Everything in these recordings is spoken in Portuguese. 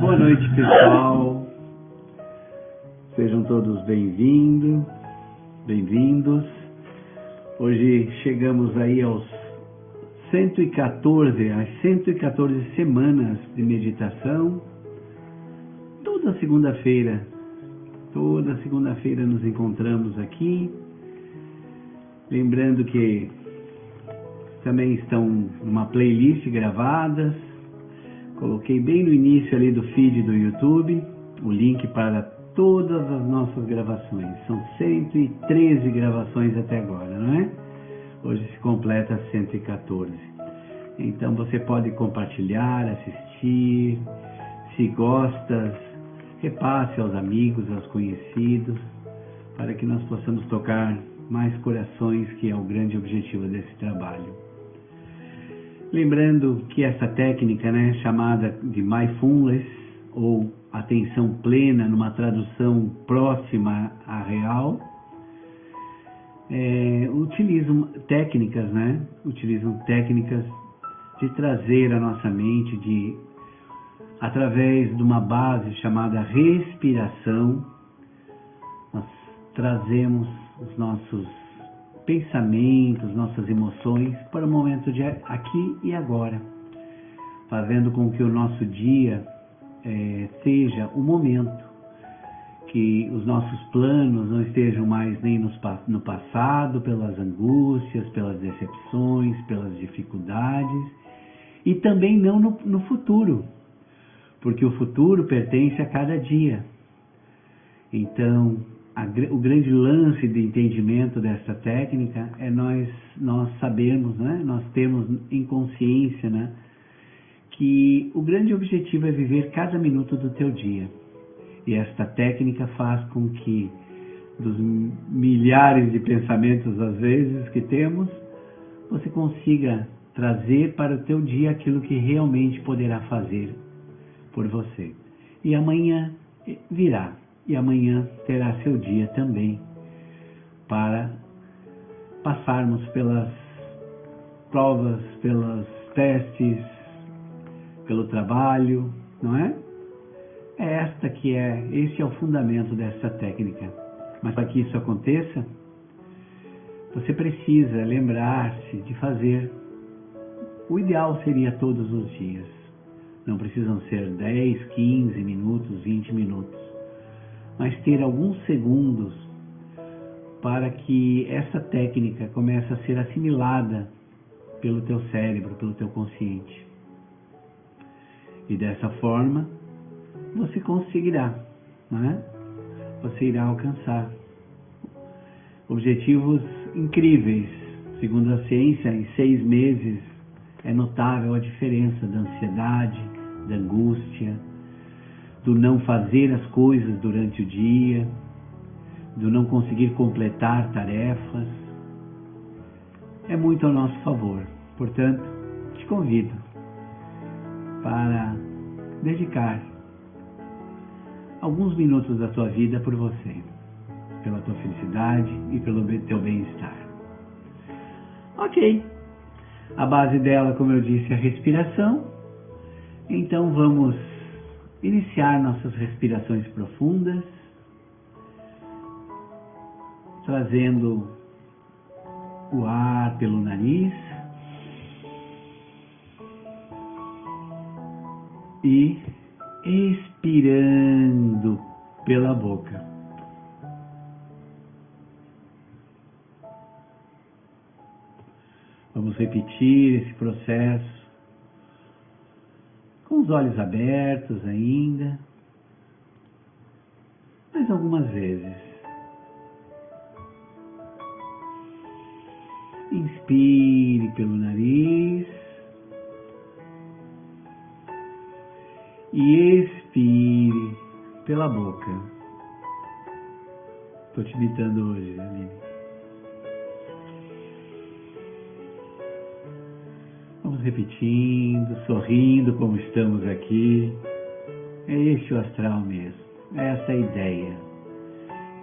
Boa noite, pessoal. Sejam todos bem-vindos, bem-vindos. Hoje chegamos aí aos 114, às 114 semanas de meditação. Toda segunda-feira, toda segunda-feira nos encontramos aqui. Lembrando que também estão numa playlist gravadas. Coloquei bem no início ali do feed do YouTube o link para todas as nossas gravações. São 113 gravações até agora, não é? Hoje se completa 114. Então você pode compartilhar, assistir, se gostas, repasse aos amigos, aos conhecidos, para que nós possamos tocar mais corações, que é o grande objetivo desse trabalho. Lembrando que essa técnica, né, chamada de mindfulness ou atenção plena, numa tradução próxima à real, é, utilizam técnicas, né? Utilizam técnicas de trazer a nossa mente de através de uma base chamada respiração, nós trazemos os nossos pensamentos, nossas emoções para o momento de aqui e agora, fazendo com que o nosso dia é, seja o momento que os nossos planos não estejam mais nem nos, no passado, pelas angústias, pelas decepções, pelas dificuldades, e também não no, no futuro, porque o futuro pertence a cada dia. Então, a, o grande lance de entendimento dessa técnica é nós, nós sabermos, né? nós termos em consciência né? que o grande objetivo é viver cada minuto do teu dia e esta técnica faz com que, dos milhares de pensamentos às vezes que temos, você consiga trazer para o teu dia aquilo que realmente poderá fazer por você. E amanhã virá, e amanhã terá seu dia também para passarmos pelas provas, pelos testes, pelo trabalho, não é? É esta que é, esse é o fundamento dessa técnica. Mas para que isso aconteça, você precisa lembrar-se de fazer. O ideal seria todos os dias. Não precisam ser 10, 15 minutos, 20 minutos. Mas ter alguns segundos para que essa técnica comece a ser assimilada pelo teu cérebro, pelo teu consciente. E dessa forma, você conseguirá, né? Você irá alcançar objetivos incríveis. Segundo a ciência, em seis meses é notável a diferença da ansiedade, da angústia, do não fazer as coisas durante o dia, do não conseguir completar tarefas. É muito ao nosso favor. Portanto, te convido para dedicar alguns minutos da tua vida por você, pela tua felicidade e pelo teu bem-estar. Ok. A base dela, como eu disse, é a respiração. Então vamos iniciar nossas respirações profundas, trazendo o ar pelo nariz e expirando pela boca. Vamos repetir esse processo os olhos abertos ainda, mais algumas vezes. Inspire pelo nariz. e expire pela boca. Estou te imitando hoje, Aline. Repetindo, sorrindo como estamos aqui. É este o astral mesmo. É essa a ideia.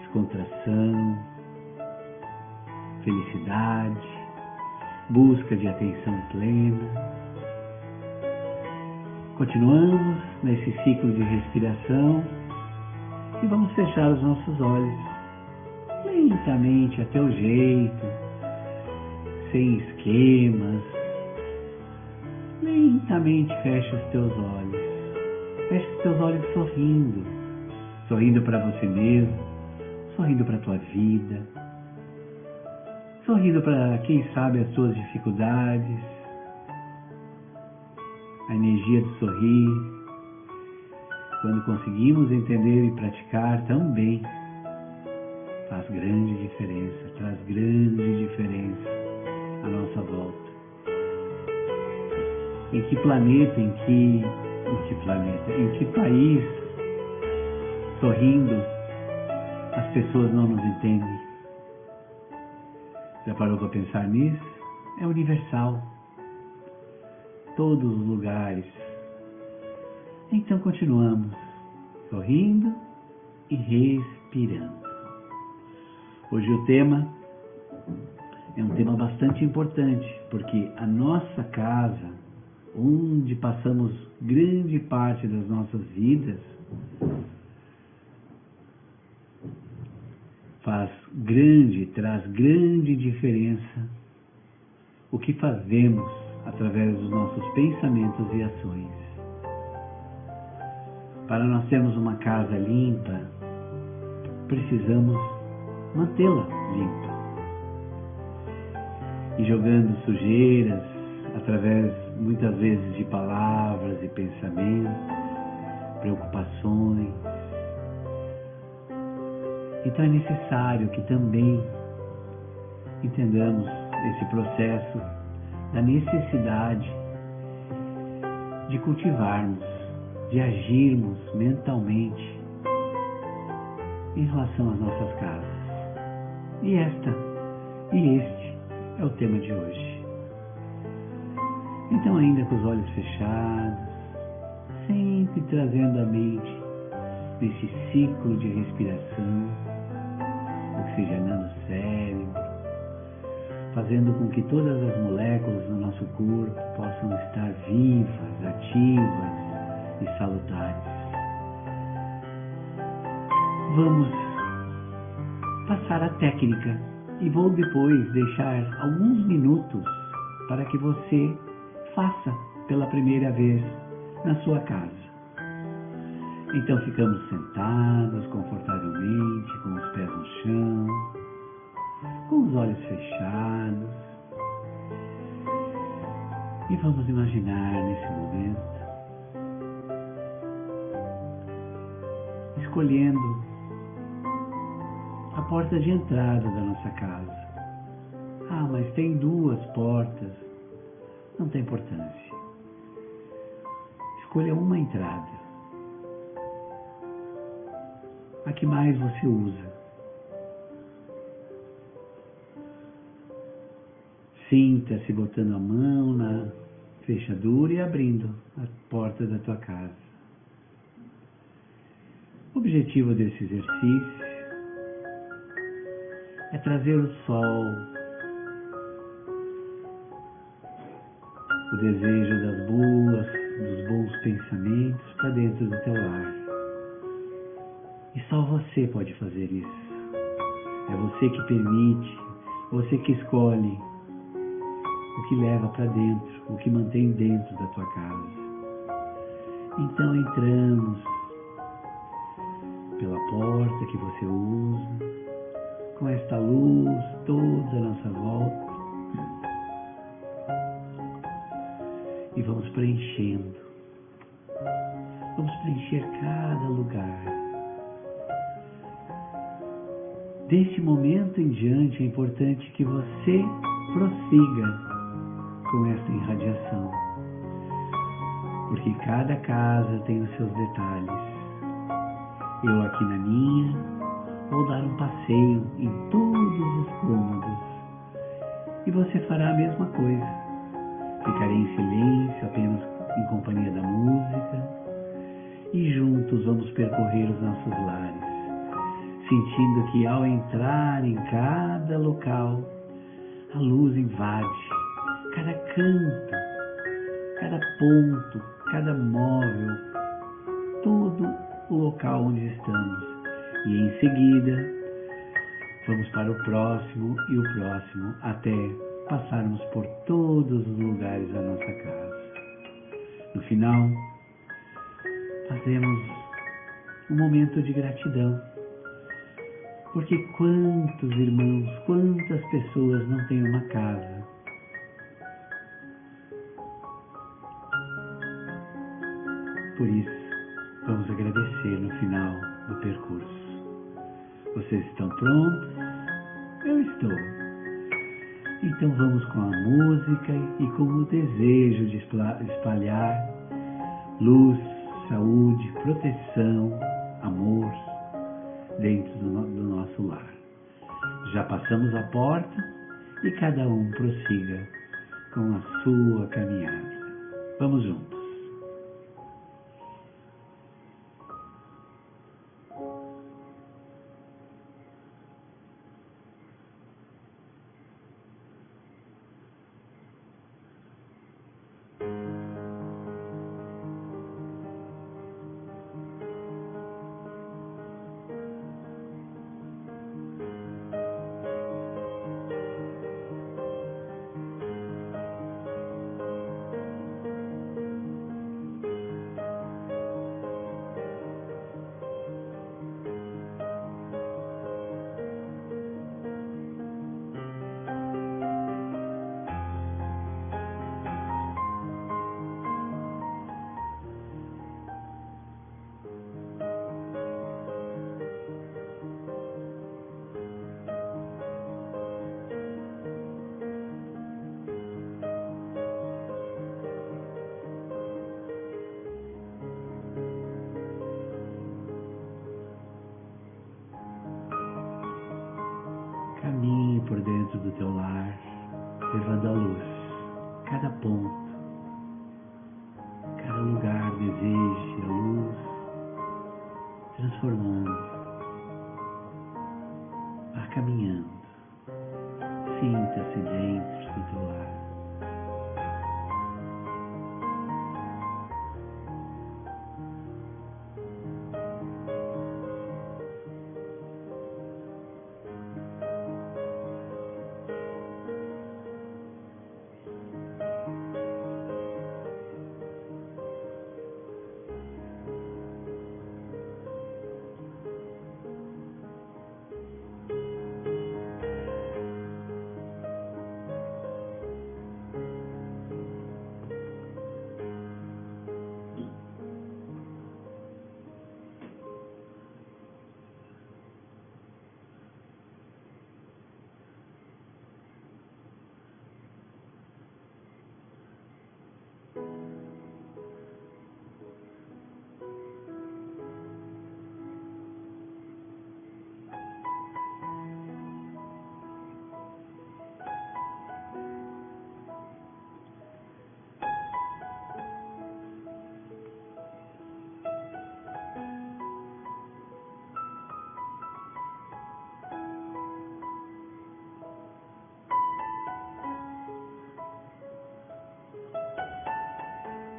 Descontração, felicidade, busca de atenção plena Continuamos nesse ciclo de respiração e vamos fechar os nossos olhos lentamente, a teu jeito, sem esquemas. Lentamente fecha os teus olhos. Fecha os teus olhos sorrindo, sorrindo para você mesmo, sorrindo para a tua vida, sorrindo para quem sabe as suas dificuldades, a energia do sorrir. Quando conseguimos entender e praticar tão bem, faz grande diferença, traz grande diferença à nossa volta. Em que planeta, em que, em que planeta, em que país, sorrindo, as pessoas não nos entendem? Já parou para pensar nisso? É universal. Todos os lugares. Então continuamos sorrindo e respirando. Hoje o tema é um tema bastante importante, porque a nossa casa, onde passamos grande parte das nossas vidas, faz grande, traz grande diferença o que fazemos através dos nossos pensamentos e ações. Para nós termos uma casa limpa, precisamos mantê-la limpa. E jogando sujeiras através muitas vezes de palavras e pensamentos, preocupações. Então é necessário que também entendamos esse processo da necessidade de cultivarmos, de agirmos mentalmente em relação às nossas casas. E esta e este é o tema de hoje. Então, ainda com os olhos fechados, sempre trazendo a mente nesse ciclo de respiração, oxigenando o cérebro, fazendo com que todas as moléculas do nosso corpo possam estar vivas, ativas e salutares. Vamos passar a técnica e vou depois deixar alguns minutos para que você faça pela primeira vez na sua casa. Então ficamos sentados confortavelmente, com os pés no chão, com os olhos fechados. E vamos imaginar nesse momento escolhendo a porta de entrada da nossa casa. Ah, mas tem duas portas. Não tem importância. Escolha uma entrada. A que mais você usa. Sinta-se botando a mão na fechadura e abrindo a porta da tua casa. O objetivo desse exercício é trazer o sol, o desejo das boas, dos bons pensamentos para dentro do teu lar. E só você pode fazer isso. É você que permite, você que escolhe o que leva para dentro, o que mantém dentro da tua casa. Então entramos pela porta que você usa, com esta luz toda a nossa volta. Vamos preenchendo. Vamos preencher cada lugar. Deste momento em diante é importante que você prossiga com esta irradiação. Porque cada casa tem os seus detalhes. Eu aqui na minha, Vou dar um passeio em todos os cômodos. E você fará a mesma coisa. Ficarei em silêncio, apenas em companhia da música, e juntos vamos percorrer os nossos lares, sentindo que ao entrar em cada local, a luz invade cada canto, cada ponto, cada móvel, todo o local onde estamos. E em seguida, vamos para o próximo e o próximo até passarmos por todos os lugares da nossa casa. No final, fazemos um momento de gratidão. Porque quantos irmãos, quantas pessoas não têm uma casa? Por isso, vamos agradecer no final do percurso. Vocês estão prontos? Eu estou. Então vamos com a música e com o desejo de espalhar luz, saúde, proteção, amor dentro do, nosso lar. Já passamos a porta e cada um prossiga com a sua caminhada. Vamos juntos. Dentro do teu lar.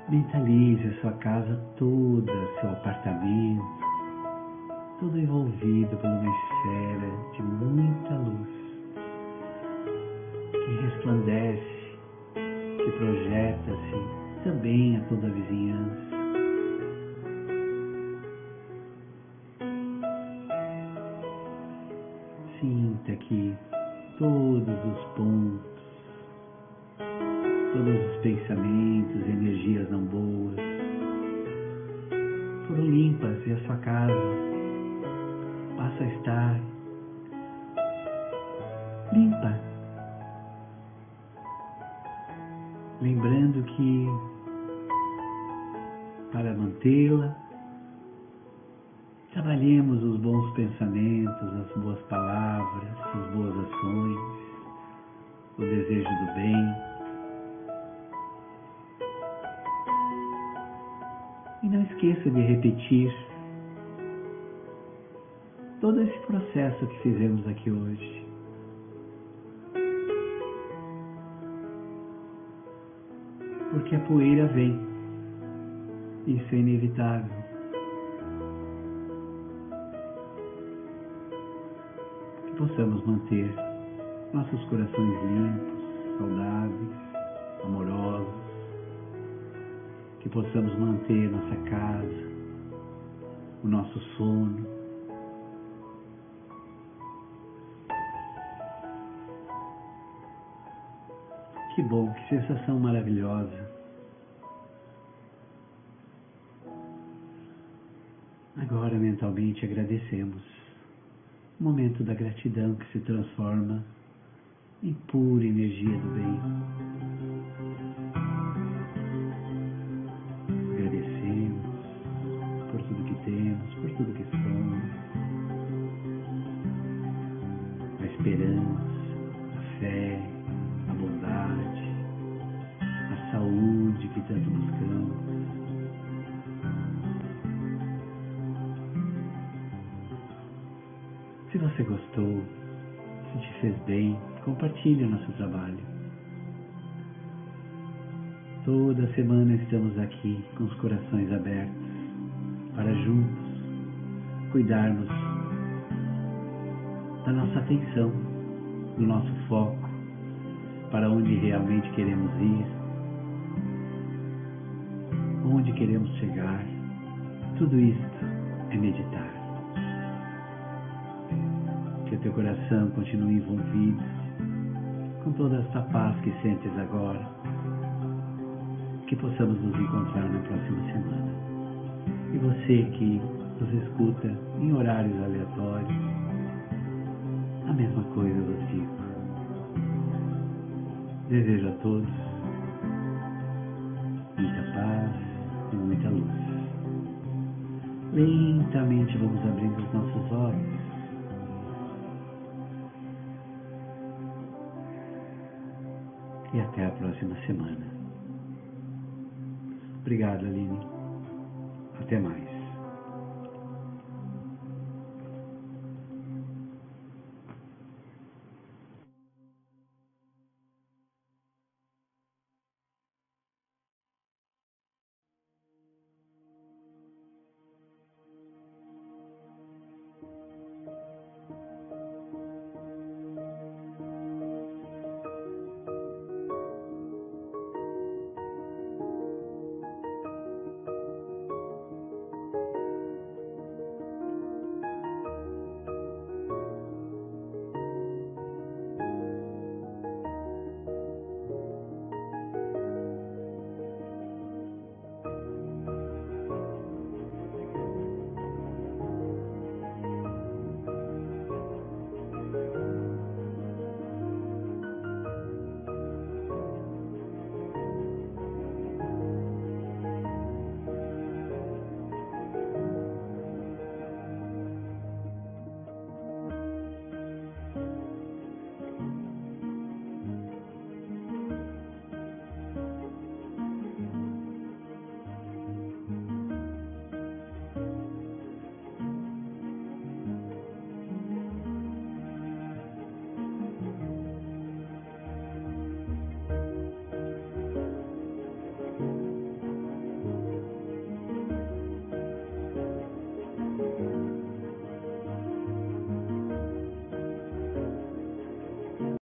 Mentalize a sua casa toda, seu apartamento, todo envolvido por uma esfera de muita luz que resplandece, que projeta-se também a toda a vizinhança. Sinta que todos os pontos todos os pensamentos, energias não boas foram limpas e a sua casa passa a estar limpa. Lembrando que para mantê-la, trabalhemos os bons pensamentos, as boas palavras, as boas ações, o desejo do bem. Esqueça de repetir todo esse processo que fizemos aqui hoje. Porque a poeira vem Isso é inevitável. Que possamos manter nossos corações limpos, saudáveis, amorosos. Que possamos manter nossa casa, o nosso sono. Que bom, que sensação maravilhosa. Agora mentalmente agradecemos momento da gratidão que se transforma em pura energia do bem. Que tanto buscamos. Se você gostou, se te fez bem, compartilhe o nosso trabalho. Toda semana estamos aqui com os corações abertos para juntos cuidarmos da nossa atenção, do nosso foco, para onde realmente queremos ir, onde queremos chegar. Tudo isto é meditar que o teu coração continue envolvido com toda esta paz que sentes agora. Que possamos nos encontrar na próxima semana. E você que nos escuta em horários aleatórios, a mesma coisa eu digo. Desejo a todos muita paz. Lentamente vamos abrindo os nossos olhos e até a próxima semana. Obrigado, Aline. Até mais.